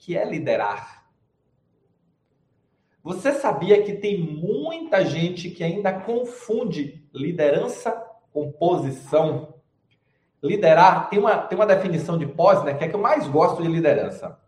que é liderar? Você sabia que tem muita gente que ainda confunde liderança com posição? Liderar tem uma, tem uma definição de pós, né, que é que eu mais gosto de liderança.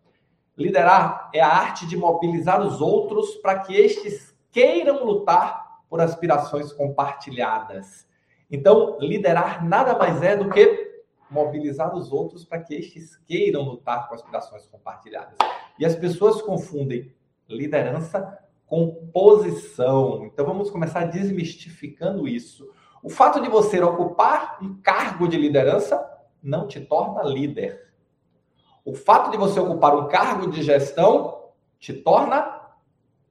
Liderar é a arte de mobilizar os outros para que estes queiram lutar por aspirações compartilhadas. Então, liderar nada mais é do que mobilizar os outros para que estes queiram lutar com aspirações compartilhadas. E as pessoas confundem liderança com posição. Então, vamos começar desmistificando isso. O fato de você ocupar um cargo de liderança não te torna líder. O fato de você ocupar um cargo de gestão te torna,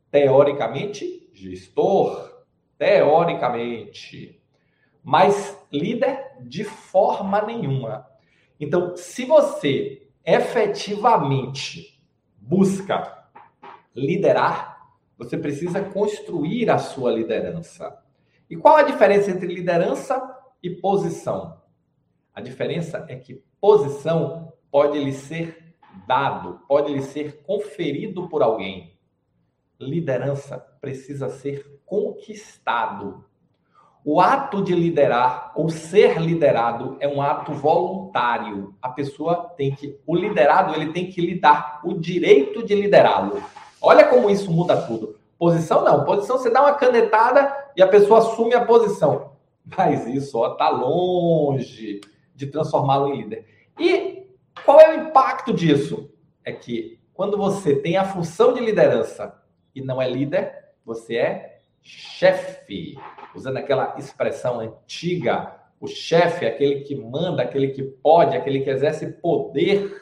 teoricamente, gestor. Teoricamente mas líder de forma nenhuma. Então, se você efetivamente busca liderar, você precisa construir a sua liderança. E qual a diferença entre liderança e posição? A diferença é que posição pode lhe ser dado, pode lhe ser conferido por alguém. Liderança precisa ser conquistado. O ato de liderar ou ser liderado é um ato voluntário. A pessoa tem que, o liderado, ele tem que lhe dar o direito de liderá-lo. Olha como isso muda tudo. Posição não, posição você dá uma canetada e a pessoa assume a posição. Mas isso ó, tá longe de transformá-lo em líder. E qual é o impacto disso? É que quando você tem a função de liderança e não é líder, você é chefe usando aquela expressão antiga, o chefe, aquele que manda, aquele que pode, aquele que exerce poder,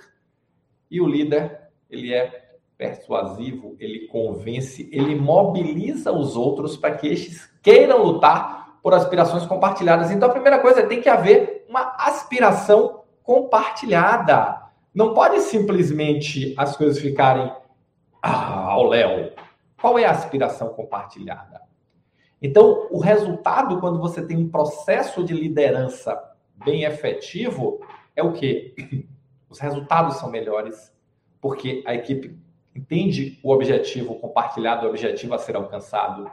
e o líder, ele é persuasivo, ele convence, ele mobiliza os outros para que estes queiram lutar por aspirações compartilhadas. Então, a primeira coisa é tem que haver uma aspiração compartilhada. Não pode simplesmente as coisas ficarem ah, ao léu. Qual é a aspiração compartilhada? Então, o resultado, quando você tem um processo de liderança bem efetivo, é o quê? Os resultados são melhores, porque a equipe entende o objetivo compartilhado, o objetivo a ser alcançado.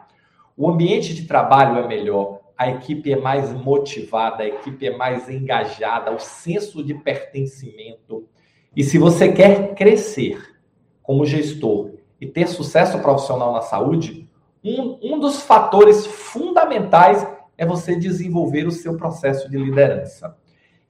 O ambiente de trabalho é melhor, a equipe é mais motivada, a equipe é mais engajada, o senso de pertencimento. E se você quer crescer como gestor e ter sucesso profissional na saúde, um, um dos fatores fundamentais é você desenvolver o seu processo de liderança.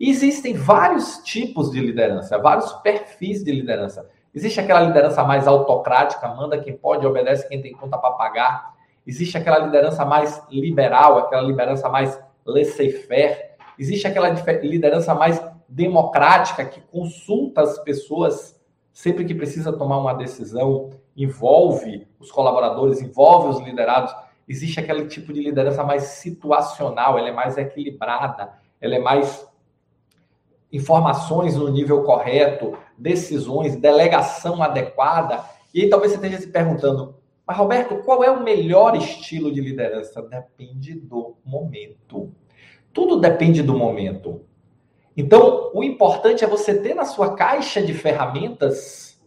E existem vários tipos de liderança, vários perfis de liderança. Existe aquela liderança mais autocrática, manda quem pode, obedece quem tem conta para pagar. Existe aquela liderança mais liberal, aquela liderança mais laissez-faire. Existe aquela liderança mais democrática, que consulta as pessoas sempre que precisa tomar uma decisão envolve os colaboradores, envolve os liderados. Existe aquele tipo de liderança mais situacional, ela é mais equilibrada, ela é mais informações no nível correto, decisões, delegação adequada. E aí talvez você esteja se perguntando, mas Roberto, qual é o melhor estilo de liderança? Depende do momento. Tudo depende do momento. Então, o importante é você ter na sua caixa de ferramentas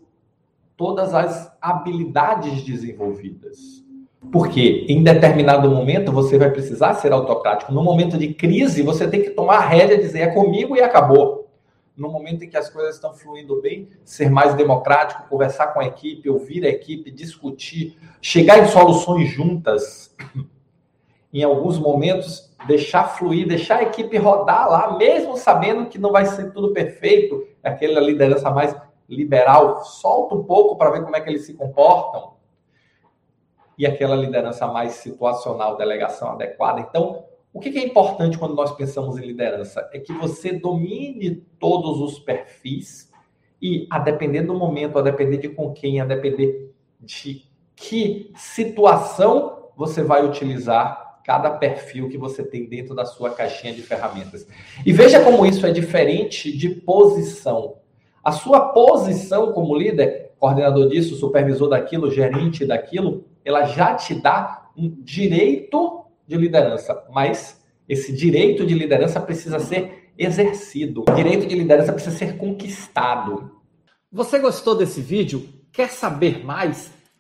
todas as habilidades desenvolvidas. Porque em determinado momento você vai precisar ser autocrático. No momento de crise, você tem que tomar a rédea e dizer é comigo e acabou. No momento em que as coisas estão fluindo bem, ser mais democrático, conversar com a equipe, ouvir a equipe, discutir, chegar em soluções juntas. Em alguns momentos, deixar fluir, deixar a equipe rodar lá, mesmo sabendo que não vai ser tudo perfeito, aquela liderança mais liberal, solta um pouco para ver como é que eles se comportam. E aquela liderança mais situacional, delegação adequada. Então, o que é importante quando nós pensamos em liderança? É que você domine todos os perfis e, a depender do momento, a depender de com quem, a depender de que situação você vai utilizar cada perfil que você tem dentro da sua caixinha de ferramentas. E veja como isso é diferente de posição. A sua posição como líder, coordenador disso, supervisor daquilo, gerente daquilo, ela já te dá um direito de liderança, mas esse direito de liderança precisa ser exercido. O direito de liderança precisa ser conquistado. Você gostou desse vídeo? Quer saber mais?